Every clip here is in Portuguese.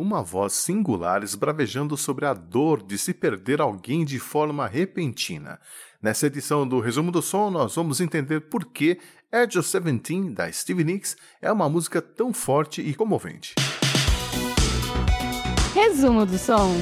uma voz singular esbravejando sobre a dor de se perder alguém de forma repentina. Nessa edição do Resumo do Som, nós vamos entender por que Edge of Seventeen, da Stevie Nicks, é uma música tão forte e comovente. Resumo do Som.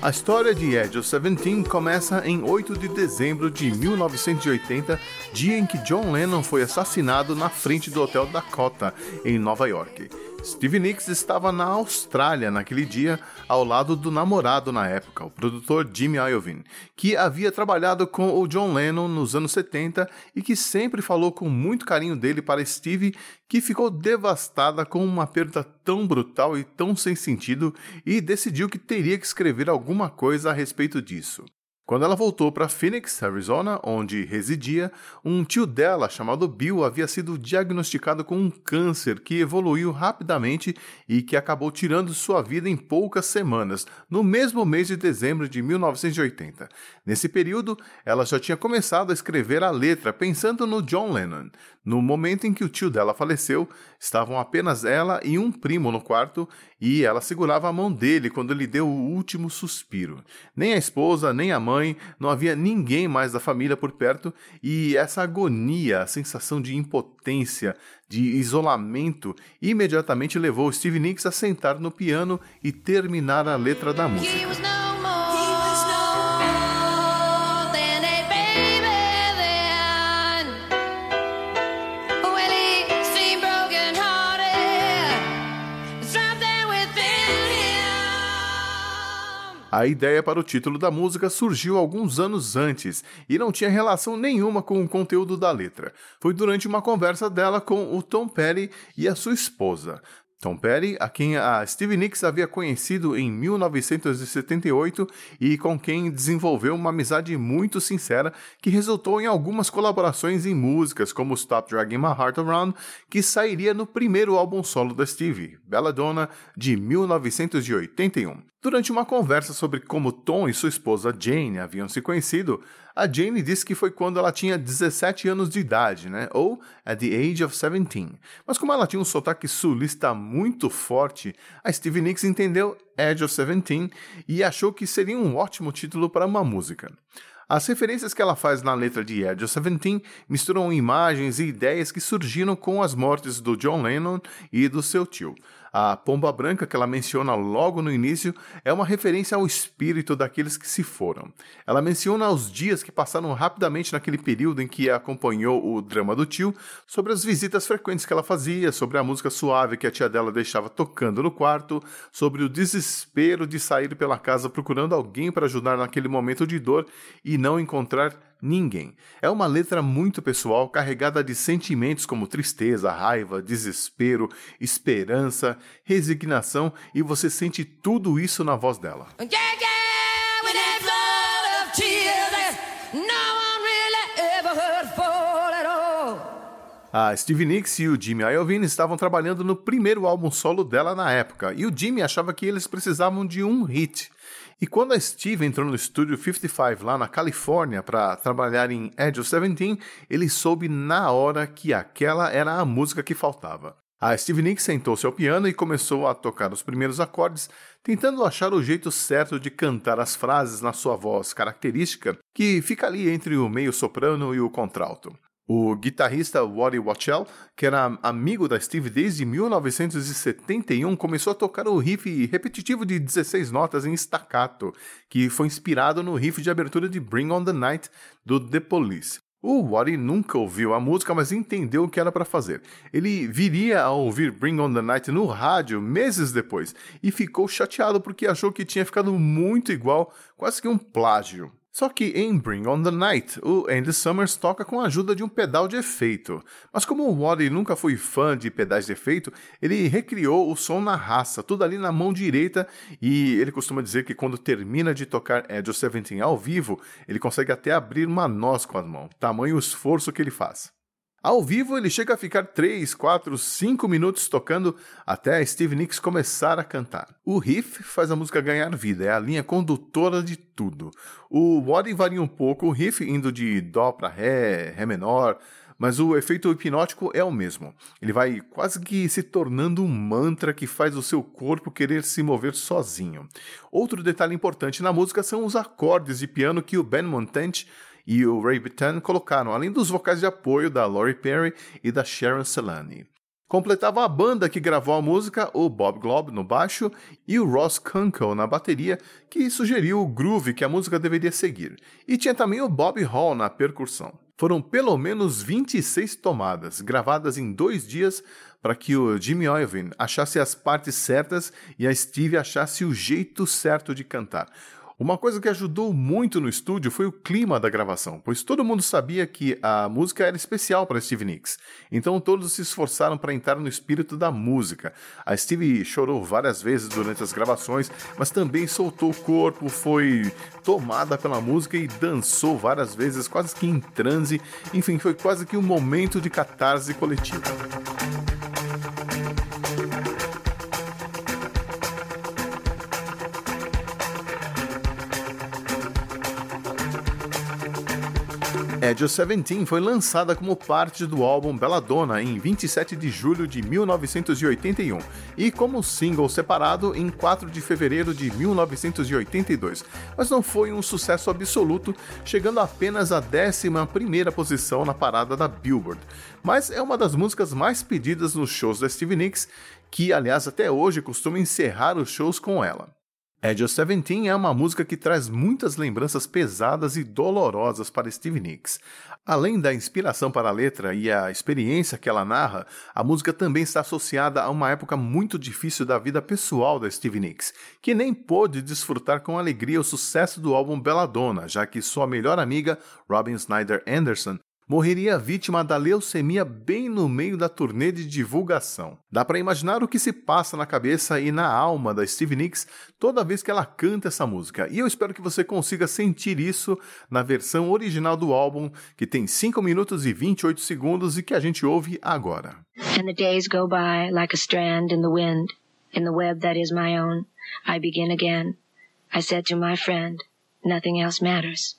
A história de Edge of Seventeen começa em 8 de dezembro de 1980, dia em que John Lennon foi assassinado na frente do Hotel Dakota, em Nova York. Stevie Nicks estava na Austrália naquele dia, ao lado do namorado na época, o produtor Jimmy Iovine, que havia trabalhado com o John Lennon nos anos 70 e que sempre falou com muito carinho dele para Stevie, que ficou devastada com uma perda tão brutal e tão sem sentido e decidiu que teria que escrever alguma coisa a respeito disso. Quando ela voltou para Phoenix, Arizona, onde residia, um tio dela, chamado Bill, havia sido diagnosticado com um câncer que evoluiu rapidamente e que acabou tirando sua vida em poucas semanas, no mesmo mês de dezembro de 1980. Nesse período, ela já tinha começado a escrever a letra pensando no John Lennon. No momento em que o tio dela faleceu, estavam apenas ela e um primo no quarto e ela segurava a mão dele quando ele deu o último suspiro. Nem a esposa, nem a mãe, não havia ninguém mais da família por perto e essa agonia, a sensação de impotência, de isolamento, imediatamente levou Steve Nicks a sentar no piano e terminar a letra da música. A ideia para o título da música surgiu alguns anos antes e não tinha relação nenhuma com o conteúdo da letra. Foi durante uma conversa dela com o Tom Petty e a sua esposa. Tom Petty, a quem a Stevie Nicks havia conhecido em 1978 e com quem desenvolveu uma amizade muito sincera que resultou em algumas colaborações em músicas como Stop Dragging My Heart Around, que sairia no primeiro álbum solo da Stevie, Belladonna, de 1981. Durante uma conversa sobre como Tom e sua esposa Jane haviam se conhecido, a Jane disse que foi quando ela tinha 17 anos de idade, né? Ou at the age of 17. Mas como ela tinha um sotaque sulista muito forte, a Stevie Nicks entendeu Age of 17 e achou que seria um ótimo título para uma música. As referências que ela faz na letra de Edge of Seventeen misturam imagens e ideias que surgiram com as mortes do John Lennon e do seu tio. A pomba branca que ela menciona logo no início é uma referência ao espírito daqueles que se foram. Ela menciona os dias que passaram rapidamente naquele período em que acompanhou o drama do tio, sobre as visitas frequentes que ela fazia, sobre a música suave que a tia dela deixava tocando no quarto, sobre o desespero de sair pela casa procurando alguém para ajudar naquele momento de dor e não encontrar ninguém. É uma letra muito pessoal, carregada de sentimentos como tristeza, raiva, desespero, esperança, resignação, e você sente tudo isso na voz dela. A Stevie Nicks e o Jimmy Iovine estavam trabalhando no primeiro álbum solo dela na época, e o Jimmy achava que eles precisavam de um hit. E quando a Steve entrou no estúdio 55 lá na Califórnia para trabalhar em Edge of Seventeen, ele soube na hora que aquela era a música que faltava. A Steve Nicks sentou-se ao piano e começou a tocar os primeiros acordes, tentando achar o jeito certo de cantar as frases na sua voz característica, que fica ali entre o meio soprano e o contralto. O guitarrista Waddy Watchell, que era amigo da Steve desde 1971, começou a tocar o riff repetitivo de 16 notas em staccato, que foi inspirado no riff de abertura de Bring on the Night do The Police. O Waddy nunca ouviu a música, mas entendeu o que era para fazer. Ele viria a ouvir Bring on the Night no rádio meses depois e ficou chateado porque achou que tinha ficado muito igual, quase que um plágio. Só que em Bring On The Night, o Andy Summers toca com a ajuda de um pedal de efeito. Mas como o Waddy nunca foi fã de pedais de efeito, ele recriou o som na raça, tudo ali na mão direita, e ele costuma dizer que quando termina de tocar Edge of Seventeen ao vivo, ele consegue até abrir uma noz com as mãos, tamanho esforço que ele faz. Ao vivo, ele chega a ficar 3, 4, 5 minutos tocando até Steve Nicks começar a cantar. O riff faz a música ganhar vida, é a linha condutora de tudo. O Waddy varia um pouco, o riff indo de Dó para Ré, Ré menor, mas o efeito hipnótico é o mesmo. Ele vai quase que se tornando um mantra que faz o seu corpo querer se mover sozinho. Outro detalhe importante na música são os acordes de piano que o Ben Montent e o Ray Bittan colocaram, além dos vocais de apoio da Laurie Perry e da Sharon Celani. Completava a banda que gravou a música o Bob Glob no baixo e o Ross Kunkel na bateria, que sugeriu o groove que a música deveria seguir. E tinha também o Bob Hall na percussão. Foram pelo menos 26 tomadas, gravadas em dois dias, para que o Jimmy Iovine achasse as partes certas e a Steve achasse o jeito certo de cantar. Uma coisa que ajudou muito no estúdio foi o clima da gravação, pois todo mundo sabia que a música era especial para Steve Nicks. Então todos se esforçaram para entrar no espírito da música. A Steve chorou várias vezes durante as gravações, mas também soltou o corpo, foi tomada pela música e dançou várias vezes, quase que em transe. Enfim, foi quase que um momento de catarse coletiva. Edge of Seventeen foi lançada como parte do álbum Belladonna em 27 de julho de 1981 e como single separado em 4 de fevereiro de 1982, mas não foi um sucesso absoluto, chegando apenas à 11ª posição na parada da Billboard. Mas é uma das músicas mais pedidas nos shows da Stevie Nicks, que aliás até hoje costuma encerrar os shows com ela. Edge of Seventeen é uma música que traz muitas lembranças pesadas e dolorosas para Steve Nicks. Além da inspiração para a letra e a experiência que ela narra, a música também está associada a uma época muito difícil da vida pessoal da Steve Nicks, que nem pôde desfrutar com alegria o sucesso do álbum Belladonna, já que sua melhor amiga, Robin Snyder Anderson, morreria vítima da leucemia bem no meio da turnê de divulgação. Dá para imaginar o que se passa na cabeça e na alma da Stevie Nicks toda vez que ela canta essa música. E eu espero que você consiga sentir isso na versão original do álbum, que tem 5 minutos e 28 segundos e que a gente ouve agora. And the days go by like a strand in the wind, in the web that is my own. I begin again. I said to my friend, nothing else matters.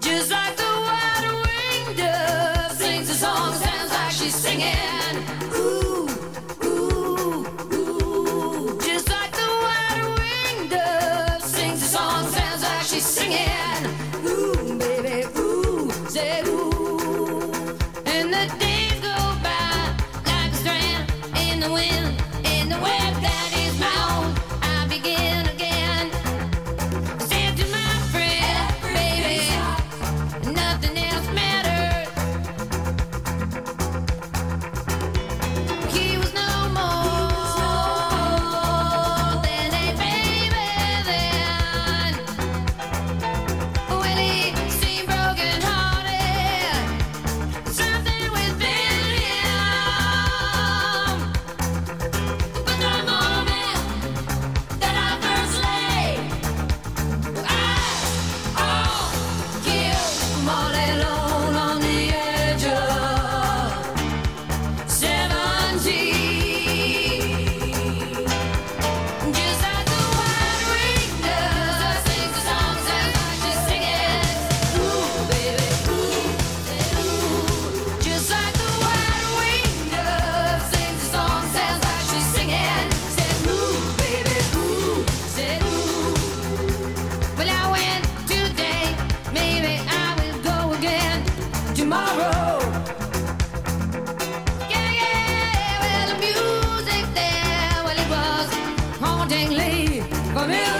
Just like the wind up, sings a song, sounds like she's singing. dangly for me.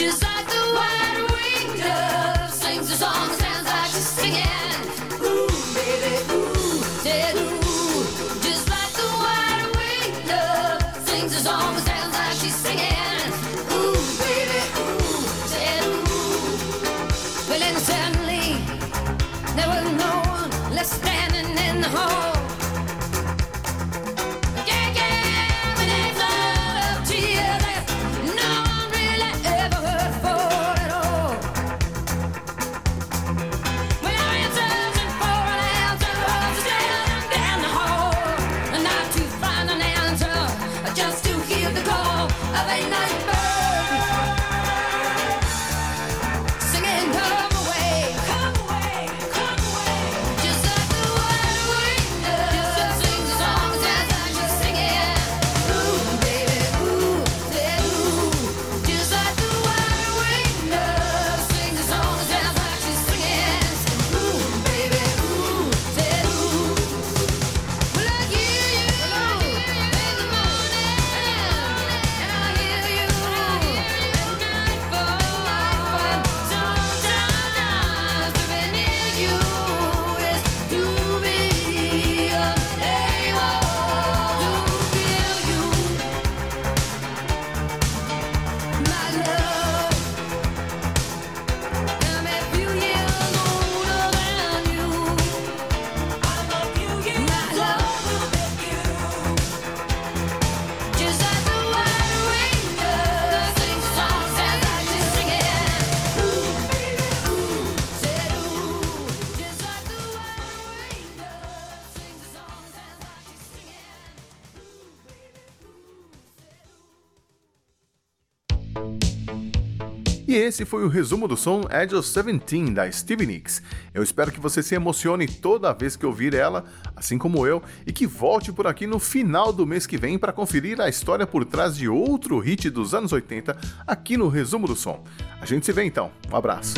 just E esse foi o resumo do som Edge of Seventeen da Stevie Nicks. Eu espero que você se emocione toda vez que ouvir ela, assim como eu, e que volte por aqui no final do mês que vem para conferir a história por trás de outro hit dos anos 80 aqui no resumo do som. A gente se vê então. Um abraço.